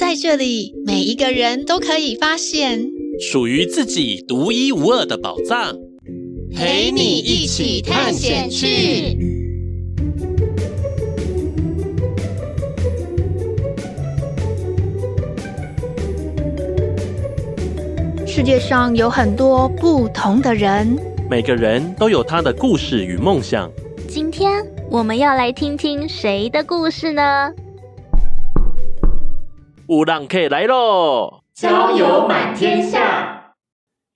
在这里，每一个人都可以发现属于自己独一无二的宝藏，陪你一起探险去。世界上有很多不同的人，每个人都有他的故事与梦想。今天我们要来听听谁的故事呢？有浪客来喽！交友满天下。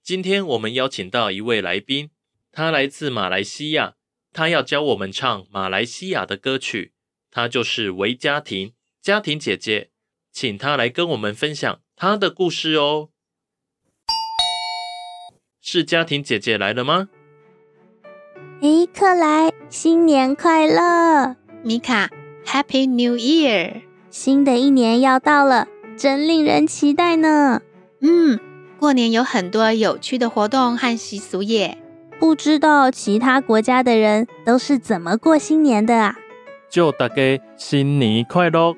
今天我们邀请到一位来宾，他来自马来西亚，他要教我们唱马来西亚的歌曲。他就是维嘉婷，家庭姐姐，请她来跟我们分享她的故事哦。是家庭姐姐来了吗？诶，克莱，新年快乐！米卡，Happy New Year！新的一年要到了，真令人期待呢。嗯，过年有很多有趣的活动和习俗耶。不知道其他国家的人都是怎么过新年的啊？祝大家新年快乐！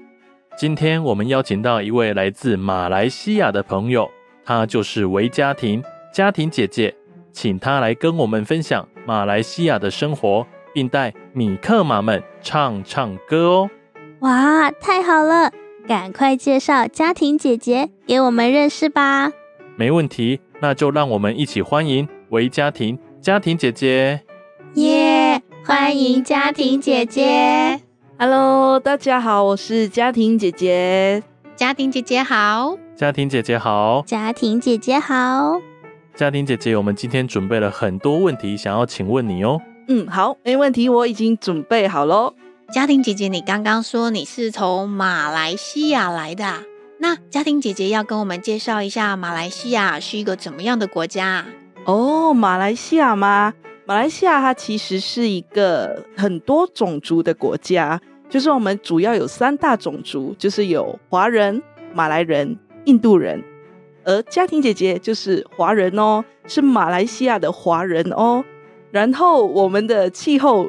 今天我们邀请到一位来自马来西亚的朋友，她就是维嘉婷，嘉婷姐姐，请她来跟我们分享马来西亚的生活，并带米克马们唱唱歌哦。哇，太好了！赶快介绍家庭姐姐给我们认识吧。没问题，那就让我们一起欢迎韦嘉婷，嘉婷姐姐。耶，yeah, 欢迎家庭姐姐。Hello，大家好，我是家庭姐姐。家庭姐姐好。家庭姐姐好。家庭姐姐好。家庭姐姐，我们今天准备了很多问题，想要请问你哦。嗯，好，没问题，我已经准备好喽。嘉婷姐姐，你刚刚说你是从马来西亚来的，那嘉婷姐姐要跟我们介绍一下马来西亚是一个怎么样的国家？哦，马来西亚吗？马来西亚它其实是一个很多种族的国家，就是我们主要有三大种族，就是有华人、马来人、印度人，而嘉婷姐姐就是华人哦，是马来西亚的华人哦。然后我们的气候。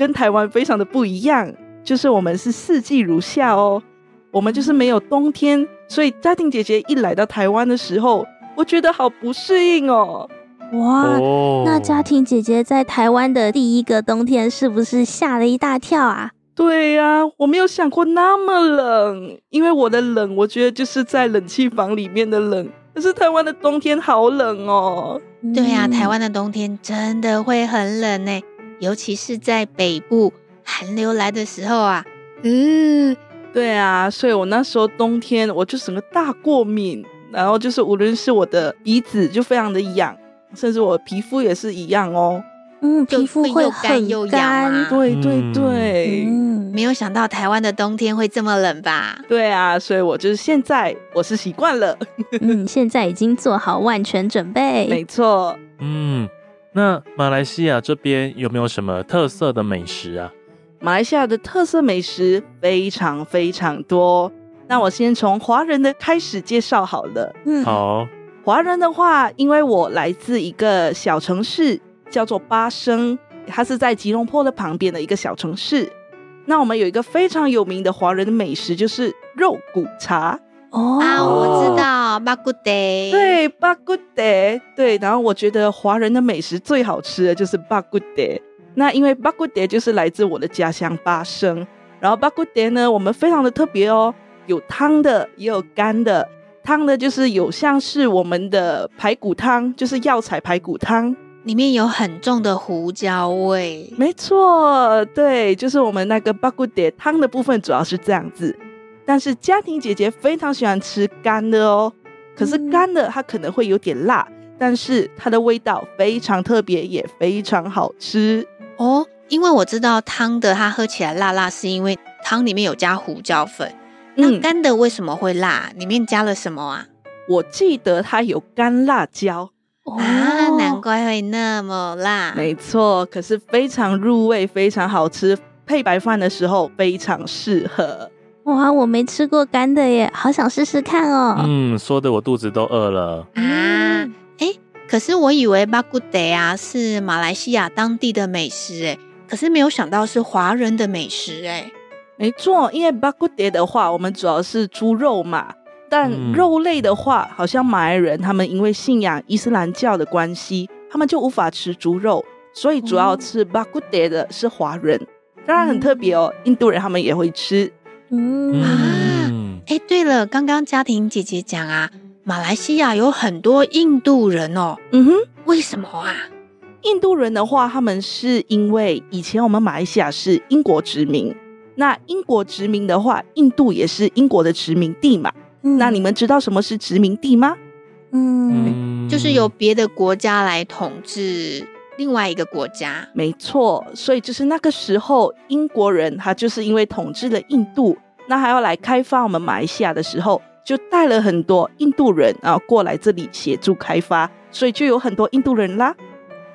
跟台湾非常的不一样，就是我们是四季如夏哦，我们就是没有冬天，所以家庭姐姐一来到台湾的时候，我觉得好不适应哦。哇，那家庭姐姐在台湾的第一个冬天是不是吓了一大跳啊？对呀，我没有想过那么冷，因为我的冷，我觉得就是在冷气房里面的冷，可是台湾的冬天好冷哦。对呀，台湾的冬天真的会很冷呢。尤其是在北部寒流来的时候啊，嗯，对啊，所以我那时候冬天我就整个大过敏，然后就是无论是我的鼻子就非常的痒，甚至我皮肤也是一样哦，嗯，皮肤会又干又痒，对对对，嗯，没有想到台湾的冬天会这么冷吧？对啊，所以我就是现在我是习惯了，嗯，现在已经做好万全准备，没错，嗯。那马来西亚这边有没有什么特色的美食啊？马来西亚的特色美食非常非常多。那我先从华人的开始介绍好了。嗯，好。华人的话，因为我来自一个小城市，叫做巴生，它是在吉隆坡的旁边的一个小城市。那我们有一个非常有名的华人的美食，就是肉骨茶。哦啊，我知道，巴骨爹。对，巴骨爹。对，然后我觉得华人的美食最好吃的就是巴骨爹。那因为巴骨爹就是来自我的家乡巴生，然后巴骨爹呢，我们非常的特别哦，有汤的，也有干的。汤的就是有像是我们的排骨汤，就是药材排骨汤，里面有很重的胡椒味。没错，对，就是我们那个巴古蝶汤的部分主要是这样子。但是家庭姐姐非常喜欢吃干的哦，可是干的它可能会有点辣，但是它的味道非常特别，也非常好吃哦。因为我知道汤的它喝起来辣辣，是因为汤里面有加胡椒粉。那干的为什么会辣？里面加了什么啊？我记得它有干辣椒啊，难怪会那么辣。没错，可是非常入味，非常好吃，配白饭的时候非常适合。哇，我没吃过干的耶，好想试试看哦。嗯，说的我肚子都饿了啊。哎，可是我以为巴古德啊是马来西亚当地的美食哎，可是没有想到是华人的美食哎。没错，因为巴古蝶的话，我们主要是猪肉嘛。但肉类的话，好像马来人他们因为信仰伊斯兰教的关系，他们就无法吃猪肉，所以主要吃巴古蝶的是华人。当然很特别哦，印度人他们也会吃。嗯啊，哎，对了，刚刚家庭姐姐讲啊，马来西亚有很多印度人哦。嗯哼，为什么啊？印度人的话，他们是因为以前我们马来西亚是英国殖民。那英国殖民的话，印度也是英国的殖民地嘛。嗯、那你们知道什么是殖民地吗？嗯，就是由别的国家来统治另外一个国家。没错，所以就是那个时候，英国人他就是因为统治了印度，那还要来开发我们马来西亚的时候，就带了很多印度人啊过来这里协助开发，所以就有很多印度人啦。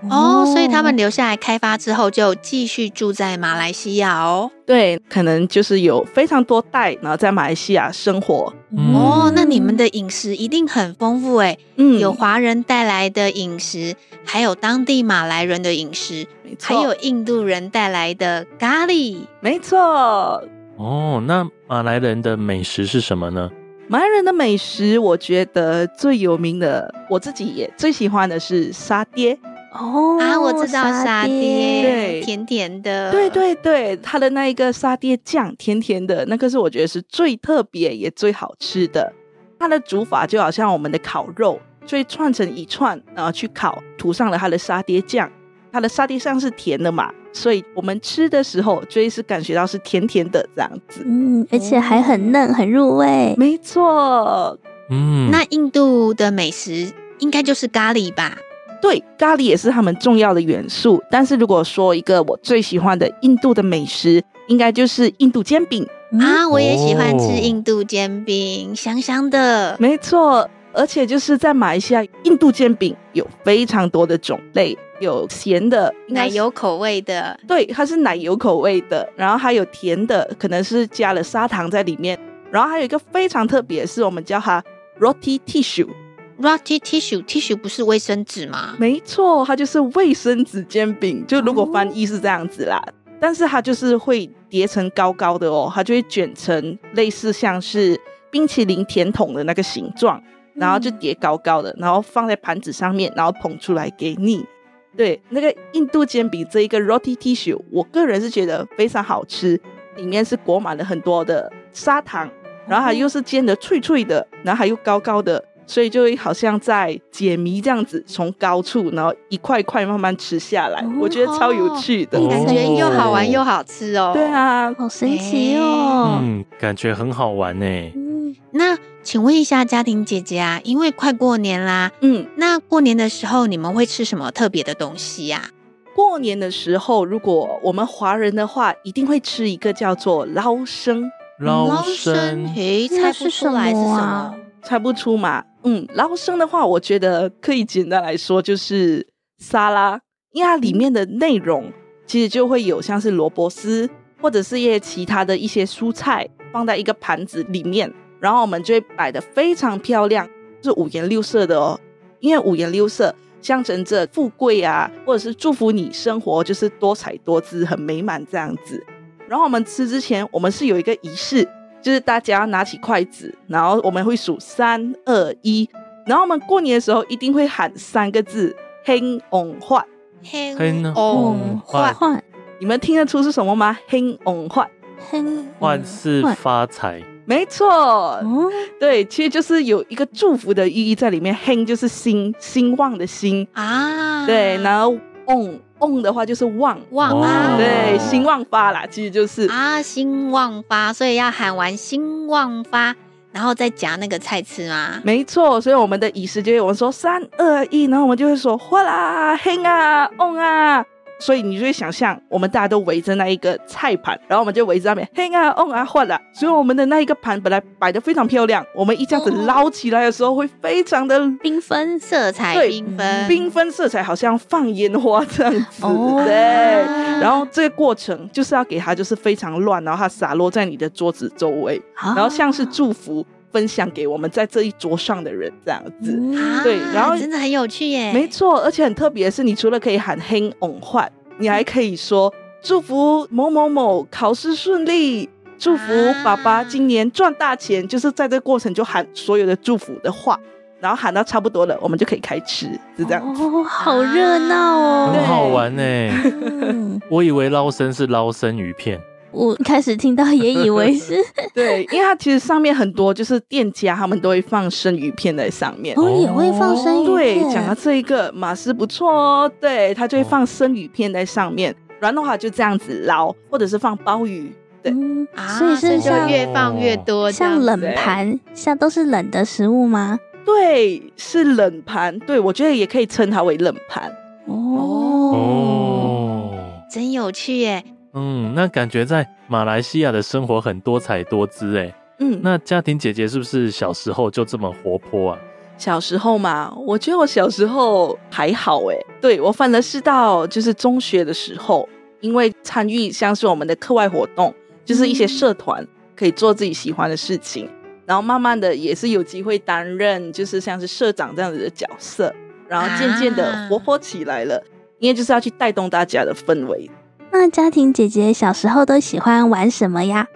哦，所以他们留下来开发之后，就继续住在马来西亚哦。对，可能就是有非常多代，然后在马来西亚生活。嗯、哦，那你们的饮食一定很丰富诶。嗯，有华人带来的饮食，还有当地马来人的饮食，没错，还有印度人带来的咖喱。没错。哦，那马来人的美食是什么呢？马来人的美食，我觉得最有名的，我自己也最喜欢的是沙爹。哦啊，我知道沙爹，对，甜甜的，对对对，它的那一个沙爹酱甜甜的，那个是我觉得是最特别也最好吃的。它的煮法就好像我们的烤肉，所以串成一串，然后去烤，涂上了它的沙爹酱。它的沙爹酱是甜的嘛，所以我们吃的时候就会是感觉到是甜甜的这样子。嗯，而且还很嫩，很入味。没错。嗯，那印度的美食应该就是咖喱吧？对，咖喱也是他们重要的元素。但是如果说一个我最喜欢的印度的美食，应该就是印度煎饼啊！我也喜欢吃印度煎饼，哦、香香的。没错，而且就是在马来西亚，印度煎饼有非常多的种类，有咸的，奶油口味的。对，它是奶油口味的，然后还有甜的，可能是加了砂糖在里面。然后还有一个非常特别，是我们叫它 Roti Tissue。Roti tissue tissue 不是卫生纸吗？没错，它就是卫生纸煎饼。就如果翻译是这样子啦，但是它就是会叠成高高的哦，它就会卷成类似像是冰淇淋甜筒的那个形状，然后就叠高高的，然后放在盘子上面，然后捧出来给你。对，那个印度煎饼这一个 Roti tissue，我个人是觉得非常好吃，里面是裹满了很多的砂糖，然后它又是煎的脆脆的，然后还又高高的。所以就会好像在解谜这样子，从高处然后一块块慢慢吃下来，哦、我觉得超有趣的，感觉又好玩又好吃哦。对啊，好神奇哦。嗯，感觉很好玩呢。嗯，那请问一下家庭姐姐啊，因为快过年啦，嗯，那过年的时候你们会吃什么特别的东西呀？过年的时候，如果我们华人的话，一定会吃一个叫做捞生。捞生，嘿，猜不出来是什么？猜不出嘛？嗯，捞生的话，我觉得可以简单来说就是沙拉，因为它里面的内容其实就会有像是萝卜丝或者是一些其他的一些蔬菜放在一个盘子里面，然后我们就会摆得非常漂亮，是五颜六色的哦。因为五颜六色象征着富贵啊，或者是祝福你生活就是多彩多姿、很美满这样子。然后我们吃之前，我们是有一个仪式。就是大家拿起筷子，然后我们会数三二一，然后我们过年的时候一定会喊三个字“兴旺发”，兴旺发，你们听得出是什么吗？兴旺发，兴旺是发财，没错，哦，对，其实就是有一个祝福的意义在里面。兴就是兴，兴旺的兴。啊，对，然后旺旺的话就是旺旺啊，对，兴旺发啦，其实就是啊，兴旺发，所以要喊完兴旺发，然后再夹那个菜吃吗？没错，所以我们的仪式就是我们说三二一，然后我们就会说哗啦，嘿啊，嗡啊。所以你就会想象，我们大家都围着那一个菜盘，然后我们就围着那边，嘿啊，哦啊，换了。所以我们的那一个盘本来摆的非常漂亮，我们一这样子捞起来的时候，会非常的缤纷色彩，对，缤纷，缤纷色彩，好像放烟花这样子，哦、对。然后这个过程就是要给它就是非常乱，然后它洒落在你的桌子周围，然后像是祝福。分享给我们在这一桌上的人，这样子，嗯、对，然后真的很有趣耶。没错，而且很特别的是，你除了可以喊 “Hang on 换”，你还可以说祝福某某某考试顺利，祝福爸爸今年赚大钱，就是在这个过程就喊所有的祝福的话，然后喊到差不多了，我们就可以开吃，是这样子。哦，好热闹哦，很好玩呢。我以为捞生是捞生鱼片。我开始听到也以为是 对，因为它其实上面很多就是店家他们都会放生鱼片在上面，哦，也会放生鱼片。对，讲到这一个马斯不错哦，对，他就会放生鱼片在上面，然后的话就这样子捞，或者是放鲍鱼，对，嗯、所以是像越放越多，像冷盘，像都是冷的食物吗？对，是冷盘，对，我觉得也可以称它为冷盘。哦，哦，真有趣耶。嗯，那感觉在马来西亚的生活很多彩多姿哎。嗯，那家庭姐姐是不是小时候就这么活泼啊？小时候嘛，我觉得我小时候还好哎。对，我反而是到就是中学的时候，因为参与像是我们的课外活动，就是一些社团可以做自己喜欢的事情，然后慢慢的也是有机会担任就是像是社长这样子的角色，然后渐渐的活泼起来了，因为就是要去带动大家的氛围。那家庭姐姐小时候都喜欢玩什么呀？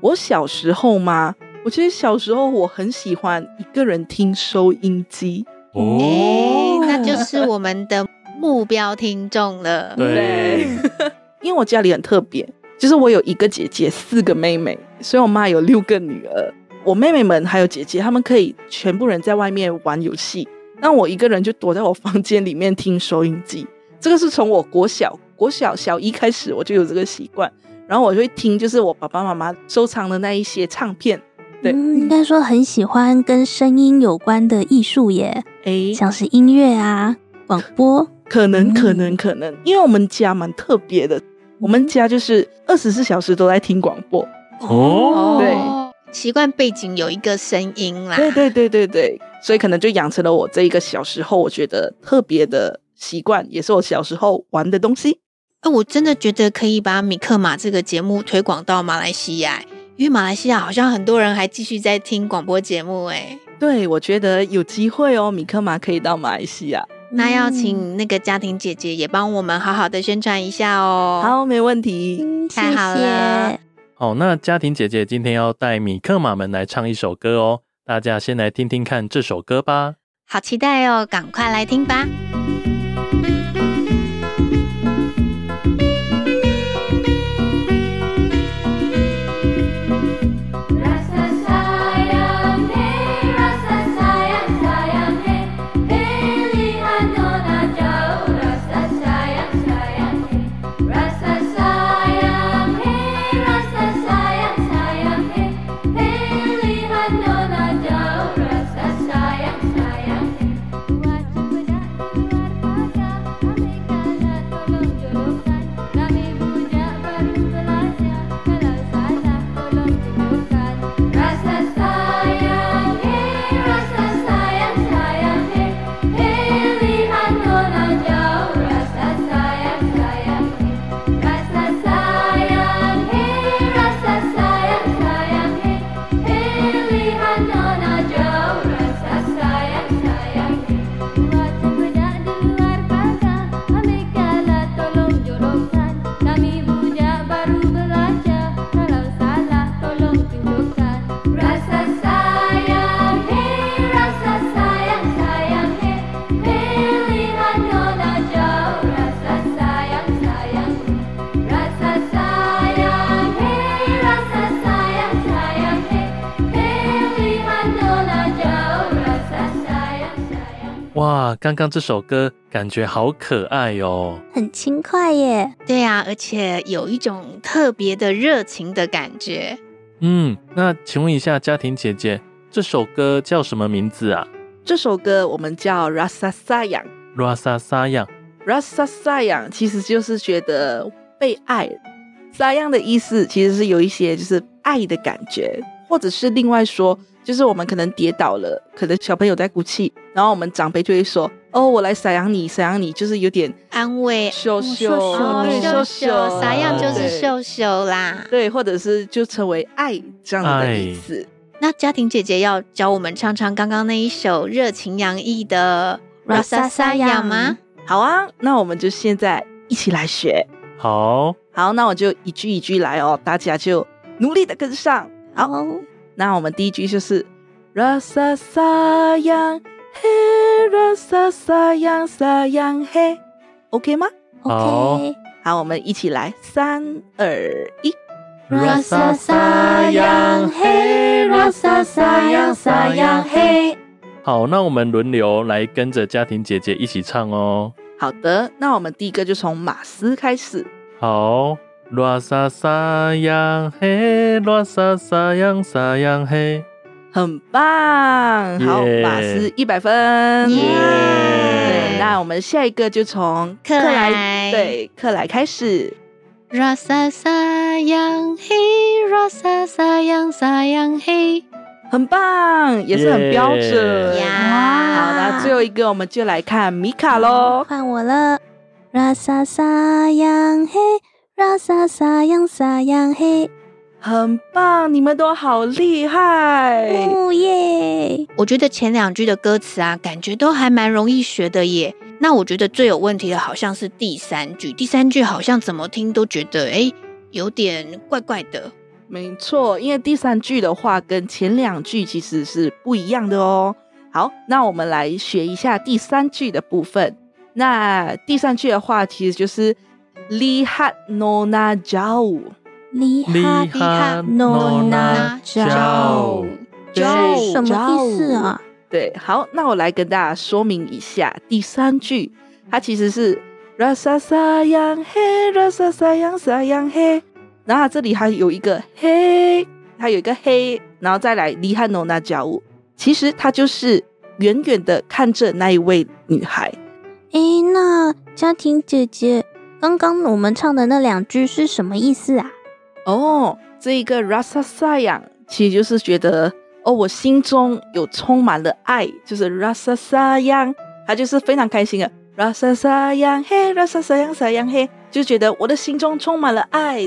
我小时候吗？我其实小时候我很喜欢一个人听收音机哦、欸，那就是我们的目标听众了。对，因为我家里很特别，就是我有一个姐姐，四个妹妹，所以我妈有六个女儿。我妹妹们还有姐姐，她们可以全部人在外面玩游戏，那我一个人就躲在我房间里面听收音机。这个是从我国小。国小小一开始我就有这个习惯，然后我就会听，就是我爸爸妈妈收藏的那一些唱片。对，嗯、应该说很喜欢跟声音有关的艺术耶，诶，像是音乐啊、广播，可能可能可能，因为我们家蛮特别的，我们家就是二十四小时都在听广播。哦，对，习惯背景有一个声音啦。对对对对对，所以可能就养成了我这一个小时候我觉得特别的习惯，也是我小时候玩的东西。哎，我真的觉得可以把米克马这个节目推广到马来西亚，因为马来西亚好像很多人还继续在听广播节目。哎，对，我觉得有机会哦，米克马可以到马来西亚。那要请那个家庭姐姐也帮我们好好的宣传一下哦。好，没问题，嗯、太好了。好，那家庭姐姐今天要带米克马们来唱一首歌哦，大家先来听听看这首歌吧。好期待哦，赶快来听吧。刚刚这首歌感觉好可爱哦，很轻快耶。对呀、啊，而且有一种特别的热情的感觉。嗯，那请问一下家庭姐姐，这首歌叫什么名字啊？这首歌我们叫 Rasa Sayang。Rasa Sayang，Rasa Sayang 其实就是觉得被爱。Sayang 的意思其实是有一些就是爱的感觉，或者是另外说，就是我们可能跌倒了，可能小朋友在哭泣，然后我们长辈就会说：“哦，我来撒养你，撒养你，就是有点安慰，秀秀，秀秀，撒养就是秀秀啦。”对，或者是就成为爱这样的意思。那家庭姐姐要教我们唱唱刚刚那一首热情洋溢的《Rasa Sayang》吗？好啊，那我们就现在一起来学。好好，那我就一句一句来哦，大家就努力的跟上。好，那我们第一句就是 Rasa sayang hey Rasa sayang sayang hey，OK 吗？OK。好，我们一起来，三二一。Rasa sayang hey Rasa sayang sayang hey。好，那我们轮流来跟着家庭姐姐一起唱哦。好的，那我们第一个就从马斯开始。好拉萨萨扬嘿，拉萨萨扬萨扬嘿，很棒，好，马斯一百分，耶、那我们下一个就从克莱，对，克莱开始。拉萨萨扬嘿，拉萨萨扬萨扬嘿，很棒，也是很标准呀。好，那最后一个我们就来看米卡喽，换我了。拉萨萨扬嘿。Rasa sayang hey，Rasa sayang sayang hey。很棒，你们都好厉害。哦耶！我觉得前两句的歌词啊，感觉都还蛮容易学的耶。那我觉得最有问题的好像是第三句，第三句好像怎么听都觉得哎，有点怪怪的。没错，因为第三句的话跟前两句其实是不一样的哦。好，那我们来学一下第三句的部分。那第三句的话，其实就是 Lihat Nona jauh，Lihat Nona jauh，对，什么意思啊？对，好，那我来跟大家说明一下，第三句它其实是 Rasa sayang hey，Rasa sayang sayang hey。然后它这里还有一个嘿，它有一个嘿，然后再来离汉诺那家务，其实它就是远远的看着那一位女孩。诶，那家庭姐姐，刚刚我们唱的那两句是什么意思啊？哦，这一个 rasa sayang 其实就是觉得哦，我心中有充满了爱，就是 rasa sayang，他就是非常开心的 rasa sayang 嘿，rasa sayang sayang 嘿，就觉得我的心中充满了爱。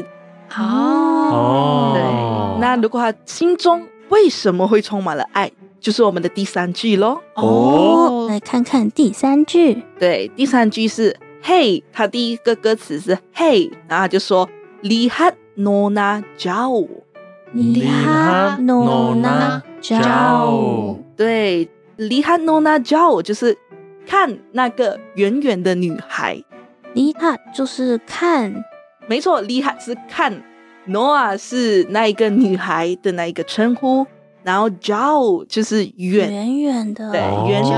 哦，对，那如果他心中为什么会充满了爱，就是我们的第三句喽。哦，来看看第三句。对，第三句是嘿，他第一个歌词是嘿，然后他就说 Lihat Nona jauh，Lihat Nona jauh。对，Lihat Nona jauh 就是看那个远远的女孩，Lihat 就是看。没错，Lihat 是看，Nona 是那一个女孩的那一个称呼，然后 Jauh 就是远远远的，对，远远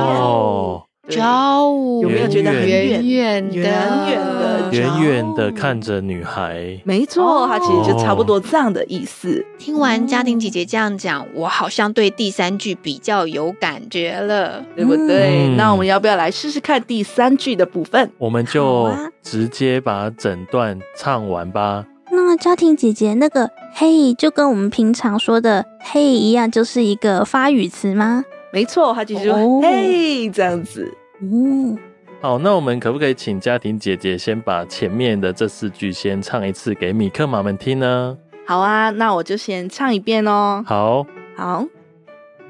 的，Jauh 有没有觉得很远远的，远远的，远远的看着女孩？没错，它其实就差不多这样的意思。听完家庭姐姐这样讲，我好像对第三句比较有感觉了，对不对？嗯、那我们要不要来试试看第三句的部分？我们就直接把整段唱完吧。那家庭姐姐那个“嘿”就跟我们平常说的“嘿”一样，就是一个发语词吗？没错，它就是说“嘿、哦”这样子。嗯。好那我们可不可以请家庭姐姐先把前面的这四句先唱一次给米克马们听呢？好啊那我就先唱一遍哦。好。好。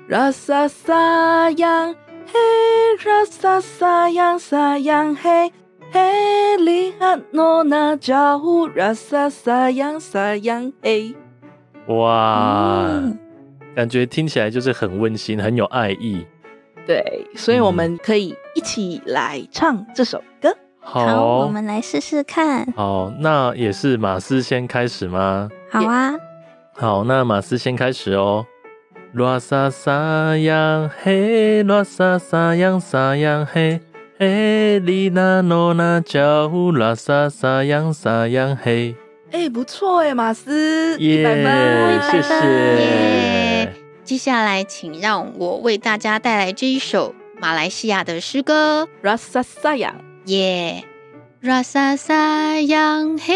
啦撒撒呀嘿啦撒撒呀撒呀嘿嘿里哈诺娜加呼啦撒撒呀撒呀嘿哇感觉听起来就是很温馨很有爱意。对，所以我们可以一起来唱这首歌。嗯、好，好，我们来试试看。好，那也是马斯先开始吗？好啊。好，那马斯先开始哦。拉萨萨扬嘿，拉萨萨扬萨扬嘿，嘿里那诺那叫拉萨萨扬萨扬嘿。哎，不错哎，马斯，耶，谢谢。耶，接下来，请让我为大家带来这一首马来西亚的诗歌《Rasa Sayang》。耶，Rasa Sayang，嘿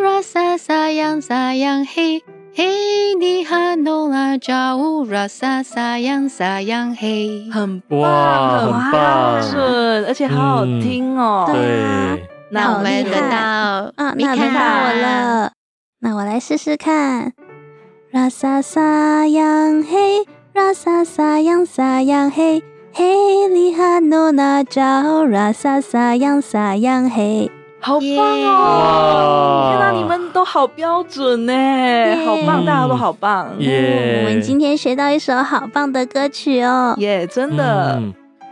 ，Rasa Sayang，Sayang，嘿，嘿，你哈诺拉叫，Rasa Sayang，Sayang，嘿，很棒，很棒，准，而且好好听哦。对。那我们轮到啊，那轮到我了。那我来试试看。Rasa sayang hey, rasa sayang sayang hey, hey lihat nona jauh, rasa sayang sayang hey。好棒哦！天哪，你们都好标准呢，好棒，大家都好棒。耶！我们今天学到一首好棒的歌曲哦。耶，真的。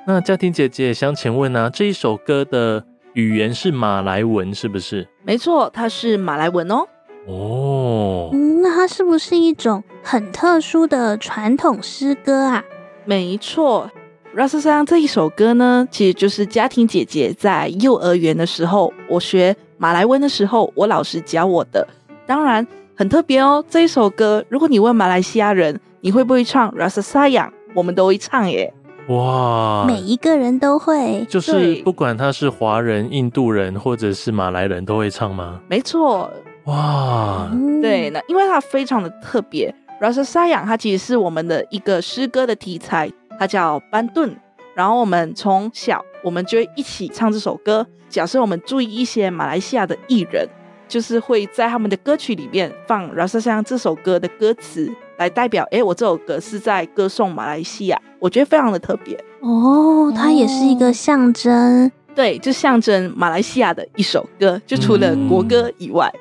那嘉婷姐姐想请问啊，这一首歌的。语言是马来文，是不是？没错，它是马来文哦。哦，嗯，那它是不是一种很特殊的传统诗歌啊？没错，Rasa Sayang 这一首歌呢，其实就是家庭姐姐在幼儿园的时候，我学马来文的时候，我老师教我的。当然很特别哦，这一首歌，如果你问马来西亚人，你会不会唱 Rasa Sayang？我们都会唱耶。哇！每一个人都会，就是不管他是华人、印度人或者是马来人都会唱吗？没错。哇，对，那因为它非常的特别。Rasa Sayang 它其实是我们的一个诗歌的题材，它叫班顿。然后我们从小我们就会一起唱这首歌。假设我们注意一些马来西亚的艺人，就是会在他们的歌曲里面放 Rasa Sayang 这首歌的歌词。来代表，哎，我这首歌是在歌颂马来西亚，我觉得非常的特别哦。它也是一个象征，对，就象征马来西亚的一首歌，就除了国歌以外。嗯、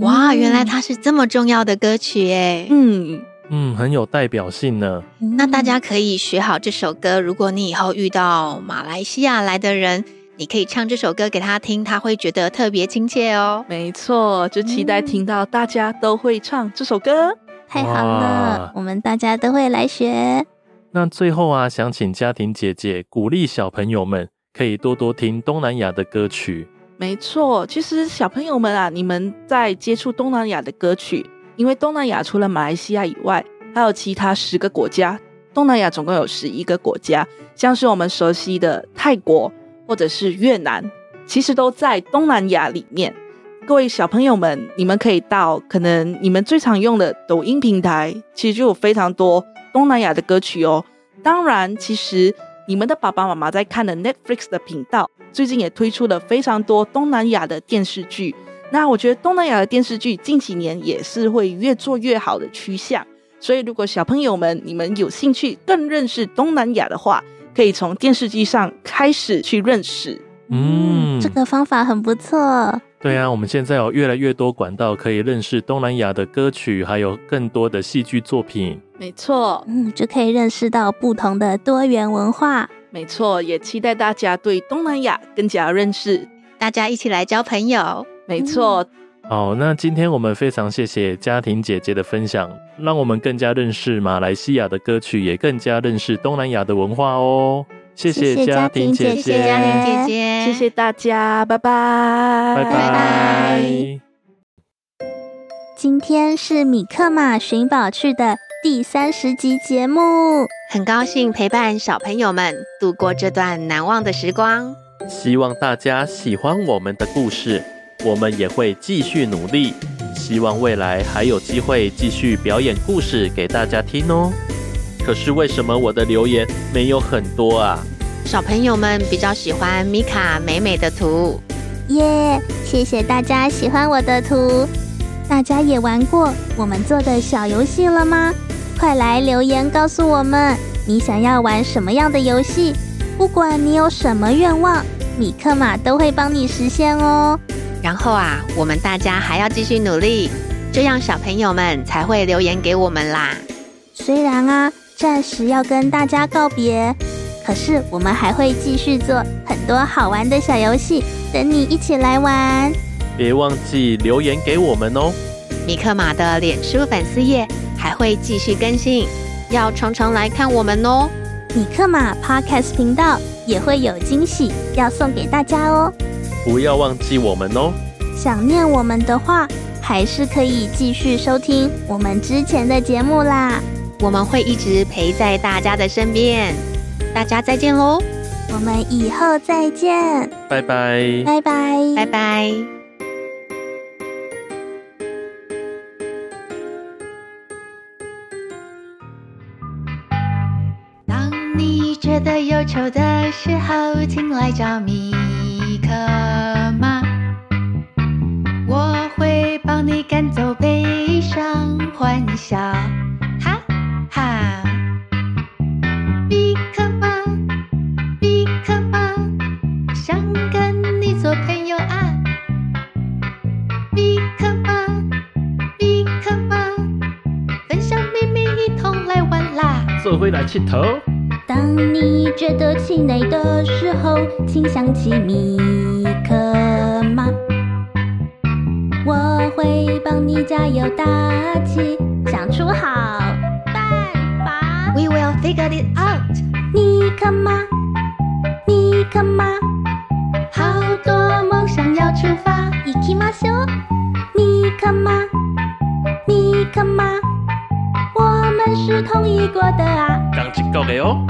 哇，原来它是这么重要的歌曲，哎，嗯嗯，很有代表性呢。那大家可以学好这首歌，如果你以后遇到马来西亚来的人，你可以唱这首歌给他听，他会觉得特别亲切哦。没错，就期待听到大家都会唱这首歌。太好了，我们大家都会来学。那最后啊，想请家庭姐姐鼓励小朋友们，可以多多听东南亚的歌曲。没错，其实小朋友们啊，你们在接触东南亚的歌曲，因为东南亚除了马来西亚以外，还有其他十个国家。东南亚总共有十一个国家，像是我们熟悉的泰国或者是越南，其实都在东南亚里面。各位小朋友们，你们可以到可能你们最常用的抖音平台，其实就有非常多东南亚的歌曲哦。当然，其实你们的爸爸妈妈在看的 Netflix 的频道，最近也推出了非常多东南亚的电视剧。那我觉得东南亚的电视剧近几年也是会越做越好的趋向。所以，如果小朋友们你们有兴趣更认识东南亚的话，可以从电视剧上开始去认识。嗯，这个方法很不错。对啊，我们现在有越来越多管道可以认识东南亚的歌曲，还有更多的戏剧作品。没错，嗯，就可以认识到不同的多元文化。没错，也期待大家对东南亚更加认识，大家一起来交朋友。没错。嗯、好，那今天我们非常谢谢家庭姐姐的分享，让我们更加认识马来西亚的歌曲，也更加认识东南亚的文化哦。谢谢嘉玲姐姐，谢谢嘉玲姐姐，谢谢大家，拜拜，拜拜。今天是米克马寻宝趣的第三十集节目，很高兴陪伴小朋友们度过这段难忘的时光。希望大家喜欢我们的故事，我们也会继续努力，希望未来还有机会继续表演故事给大家听哦。可是为什么我的留言没有很多啊？小朋友们比较喜欢米卡美美的图。耶，yeah, 谢谢大家喜欢我的图。大家也玩过我们做的小游戏了吗？快来留言告诉我们，你想要玩什么样的游戏？不管你有什么愿望，米克马都会帮你实现哦。然后啊，我们大家还要继续努力，这样小朋友们才会留言给我们啦。虽然啊。暂时要跟大家告别，可是我们还会继续做很多好玩的小游戏，等你一起来玩。别忘记留言给我们哦。米克马的脸书粉丝页还会继续更新，要常常来看我们哦。米克马 Podcast 频道也会有惊喜要送给大家哦，不要忘记我们哦。想念我们的话，还是可以继续收听我们之前的节目啦。我们会一直陪在大家的身边，大家再见喽！我们以后再见，拜拜，拜拜，拜拜。当你觉得忧愁的时候，请来找米可妈，我会帮你赶走悲伤，欢笑，头。当你觉得气馁的时候，请想起米克妈，我会帮你加油打气，想出好办法。We will figure it out。米克马，米克马，们是同一国的啊。刚进够的哦。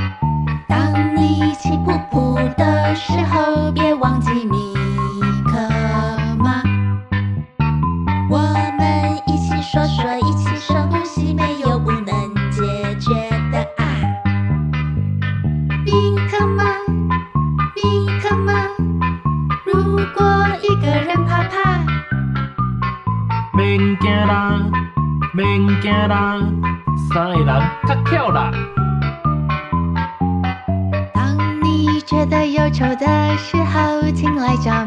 当你气噗噗的时候，别忘记米克马。我们一起说说，一起深呼吸，没有不能解决的啊。米克马，米克马，如果一个人怕怕，免惊啦，免惊啦，三个人较巧啦。觉得忧愁的时候，请来找米。